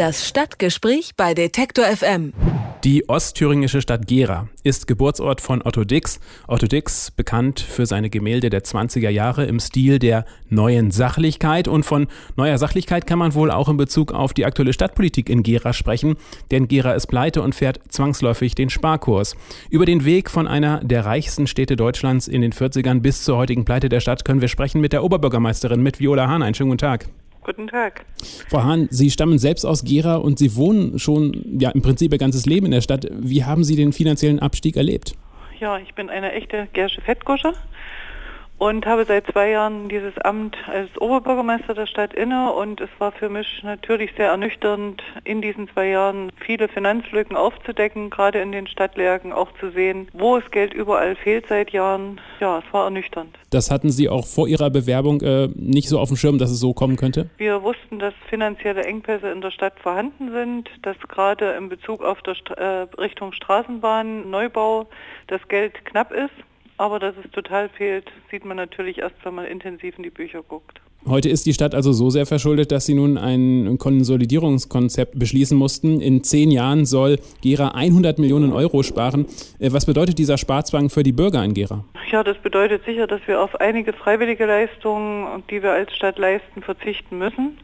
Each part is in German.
Das Stadtgespräch bei Detektor FM. Die ostthüringische Stadt Gera ist Geburtsort von Otto Dix. Otto Dix, bekannt für seine Gemälde der 20er Jahre im Stil der neuen Sachlichkeit. Und von neuer Sachlichkeit kann man wohl auch in Bezug auf die aktuelle Stadtpolitik in Gera sprechen, denn Gera ist pleite und fährt zwangsläufig den Sparkurs. Über den Weg von einer der reichsten Städte Deutschlands in den 40ern bis zur heutigen Pleite der Stadt können wir sprechen mit der Oberbürgermeisterin, mit Viola Hahn. Einen schönen guten Tag. Guten Tag. Frau Hahn, Sie stammen selbst aus Gera und Sie wohnen schon ja im Prinzip Ihr ganzes Leben in der Stadt. Wie haben Sie den finanziellen Abstieg erlebt? Ja, ich bin eine echte Gersche Fettgusche und habe seit zwei Jahren dieses Amt als Oberbürgermeister der Stadt inne und es war für mich natürlich sehr ernüchternd, in diesen zwei Jahren viele Finanzlücken aufzudecken, gerade in den Stadtlärgen auch zu sehen, wo es Geld überall fehlt seit Jahren. Ja, es war ernüchternd. Das hatten Sie auch vor Ihrer Bewerbung äh, nicht so auf dem Schirm, dass es so kommen könnte? Wir wussten, dass finanzielle Engpässe in der Stadt vorhanden sind, dass gerade in Bezug auf der St äh, Richtung Straßenbahn, Neubau das Geld knapp ist. Aber dass es total fehlt, sieht man natürlich erst, wenn man intensiv in die Bücher guckt. Heute ist die Stadt also so sehr verschuldet, dass sie nun ein Konsolidierungskonzept beschließen mussten. In zehn Jahren soll Gera 100 Millionen Euro sparen. Äh, was bedeutet dieser Sparzwang für die Bürger in Gera? Ja, das bedeutet sicher, dass wir auf einige freiwillige Leistungen, die wir als Stadt leisten, verzichten müssen.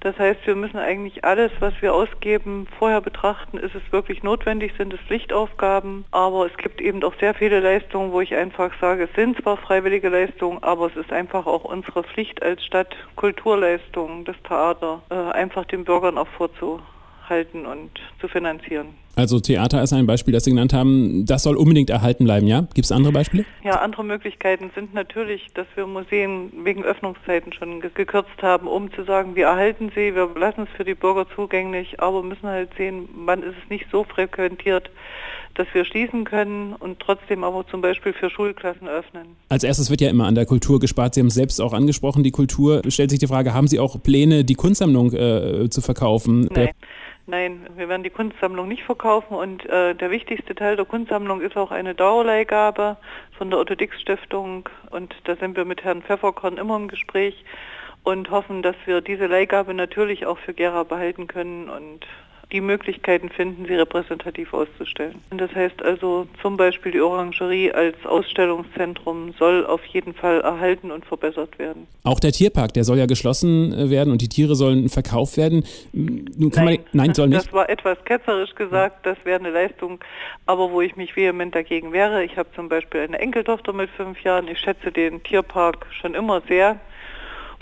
Das heißt, wir müssen eigentlich alles, was wir ausgeben, vorher betrachten, ist es wirklich notwendig, sind es Pflichtaufgaben, aber es gibt eben auch sehr viele Leistungen, wo ich einfach sage, es sind zwar freiwillige Leistungen, aber es ist einfach auch unsere Pflicht als Stadt, Kulturleistungen, das Theater, äh, einfach den Bürgern auch vorzuhalten und zu finanzieren. Also Theater ist ein Beispiel, das Sie genannt haben. Das soll unbedingt erhalten bleiben, ja? Gibt es andere Beispiele? Ja, andere Möglichkeiten sind natürlich, dass wir Museen wegen Öffnungszeiten schon gekürzt haben, um zu sagen, wir erhalten sie, wir lassen es für die Bürger zugänglich, aber müssen halt sehen, wann ist es nicht so frequentiert, dass wir schließen können und trotzdem aber zum Beispiel für Schulklassen öffnen. Als erstes wird ja immer an der Kultur gespart. Sie haben es selbst auch angesprochen, die Kultur. Stellt sich die Frage, haben Sie auch Pläne, die Kunstsammlung äh, zu verkaufen? Nein. Nein, wir werden die Kunstsammlung nicht verkaufen und äh, der wichtigste Teil der Kunstsammlung ist auch eine Dauerleihgabe von der Otto Dix Stiftung und da sind wir mit Herrn Pfefferkorn immer im Gespräch und hoffen, dass wir diese Leihgabe natürlich auch für Gera behalten können und die Möglichkeiten finden, sie repräsentativ auszustellen. Und das heißt also zum Beispiel die Orangerie als Ausstellungszentrum soll auf jeden Fall erhalten und verbessert werden. Auch der Tierpark, der soll ja geschlossen äh, werden und die Tiere sollen verkauft werden. Nun kann nein, man, nein, soll nicht. Das war etwas ketzerisch gesagt, das wäre eine Leistung, aber wo ich mich vehement dagegen wäre. Ich habe zum Beispiel eine Enkeltochter mit fünf Jahren. Ich schätze den Tierpark schon immer sehr.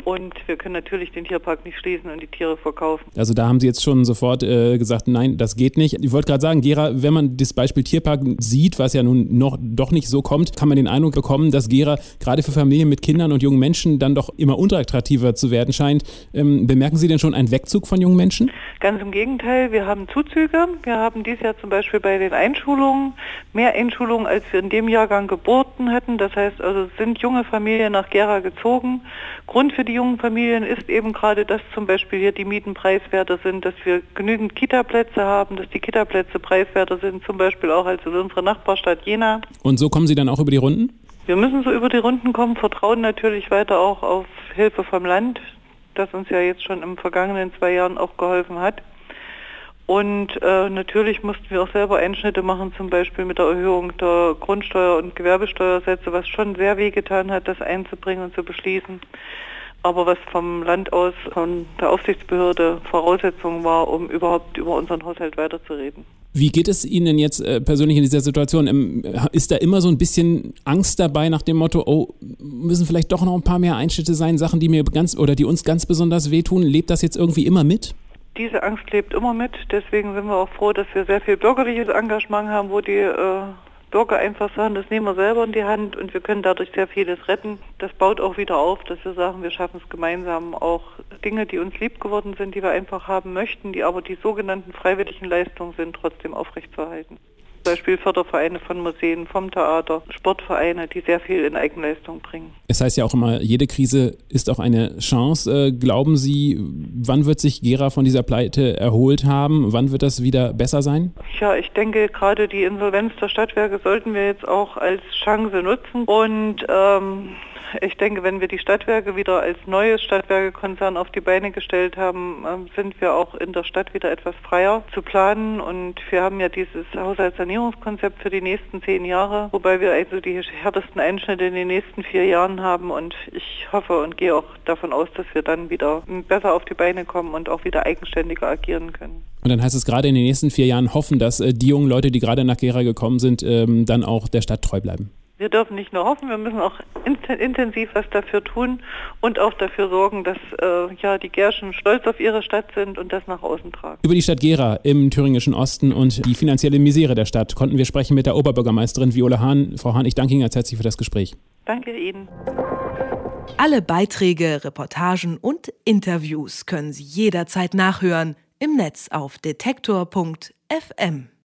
Und wir können natürlich den Tierpark nicht schließen und die Tiere verkaufen. Also da haben Sie jetzt schon sofort äh, gesagt, nein, das geht nicht. Ich wollte gerade sagen, Gera, wenn man das Beispiel Tierpark sieht, was ja nun noch doch nicht so kommt, kann man den Eindruck bekommen, dass Gera gerade für Familien mit Kindern und jungen Menschen dann doch immer unattraktiver zu werden scheint. Ähm, bemerken Sie denn schon einen Wegzug von jungen Menschen? Ganz im Gegenteil, wir haben Zuzüge. Wir haben dieses Jahr zum Beispiel bei den Einschulungen mehr Einschulungen, als wir in dem Jahrgang geboten hätten. Das heißt also, sind junge Familien nach Gera gezogen. Grund für die jungen Familien ist eben gerade, dass zum Beispiel hier die Mieten preiswerter sind, dass wir genügend Kitaplätze haben, dass die Kitaplätze preiswerter sind, zum Beispiel auch als in unserer Nachbarstadt Jena. Und so kommen Sie dann auch über die Runden? Wir müssen so über die Runden kommen, vertrauen natürlich weiter auch auf Hilfe vom Land, das uns ja jetzt schon im vergangenen zwei Jahren auch geholfen hat. Und äh, natürlich mussten wir auch selber Einschnitte machen, zum Beispiel mit der Erhöhung der Grundsteuer- und Gewerbesteuersätze, was schon sehr wehgetan hat, das einzubringen und zu beschließen aber was vom Land aus, von der Aufsichtsbehörde Voraussetzung war, um überhaupt über unseren Haushalt weiterzureden. Wie geht es Ihnen denn jetzt äh, persönlich in dieser Situation? Ähm, ist da immer so ein bisschen Angst dabei nach dem Motto, oh, müssen vielleicht doch noch ein paar mehr Einschnitte sein, Sachen, die mir ganz oder die uns ganz besonders wehtun? Lebt das jetzt irgendwie immer mit? Diese Angst lebt immer mit. Deswegen sind wir auch froh, dass wir sehr viel bürgerliches Engagement haben, wo die äh, Bürger einfach sagen, das nehmen wir selber in die Hand und wir können dadurch sehr vieles retten. Das baut auch wieder auf, dass wir sagen, wir schaffen es gemeinsam auch Dinge, die uns lieb geworden sind, die wir einfach haben möchten, die aber die sogenannten freiwilligen Leistungen sind, trotzdem aufrechtzuerhalten. Beispiel Fördervereine von Museen, vom Theater, Sportvereine, die sehr viel in Eigenleistung bringen. Es heißt ja auch immer, jede Krise ist auch eine Chance. Äh, glauben Sie, wann wird sich Gera von dieser Pleite erholt haben? Wann wird das wieder besser sein? Ja, ich denke, gerade die Insolvenz der Stadtwerke sollten wir jetzt auch als Chance nutzen und ähm, ich denke, wenn wir die Stadtwerke wieder als neues Stadtwerkekonzern auf die Beine gestellt haben, ähm, sind wir auch in der Stadt wieder etwas freier zu planen. Und wir haben ja dieses Haushaltssanierungskonzept für die nächsten zehn Jahre, wobei wir also die härtesten Einschnitte in den nächsten vier Jahren haben. Und ich hoffe und gehe auch davon aus, dass wir dann wieder besser auf die Beine kommen und auch wieder eigenständiger agieren können. Und dann heißt es gerade in den nächsten vier Jahren hoffen, dass äh, die jungen Leute, die gerade nach Gera gekommen sind, ähm, dann auch der Stadt treu bleiben. Wir dürfen nicht nur hoffen, wir müssen auch intensiv was dafür tun und auch dafür sorgen, dass äh, ja, die Gerschen stolz auf ihre Stadt sind und das nach außen tragen. Über die Stadt Gera im thüringischen Osten und die finanzielle Misere der Stadt konnten wir sprechen mit der Oberbürgermeisterin Viola Hahn. Frau Hahn, ich danke Ihnen ganz herzlich für das Gespräch. Danke Ihnen. Alle Beiträge, Reportagen und Interviews können Sie jederzeit nachhören im Netz auf detektor.fm.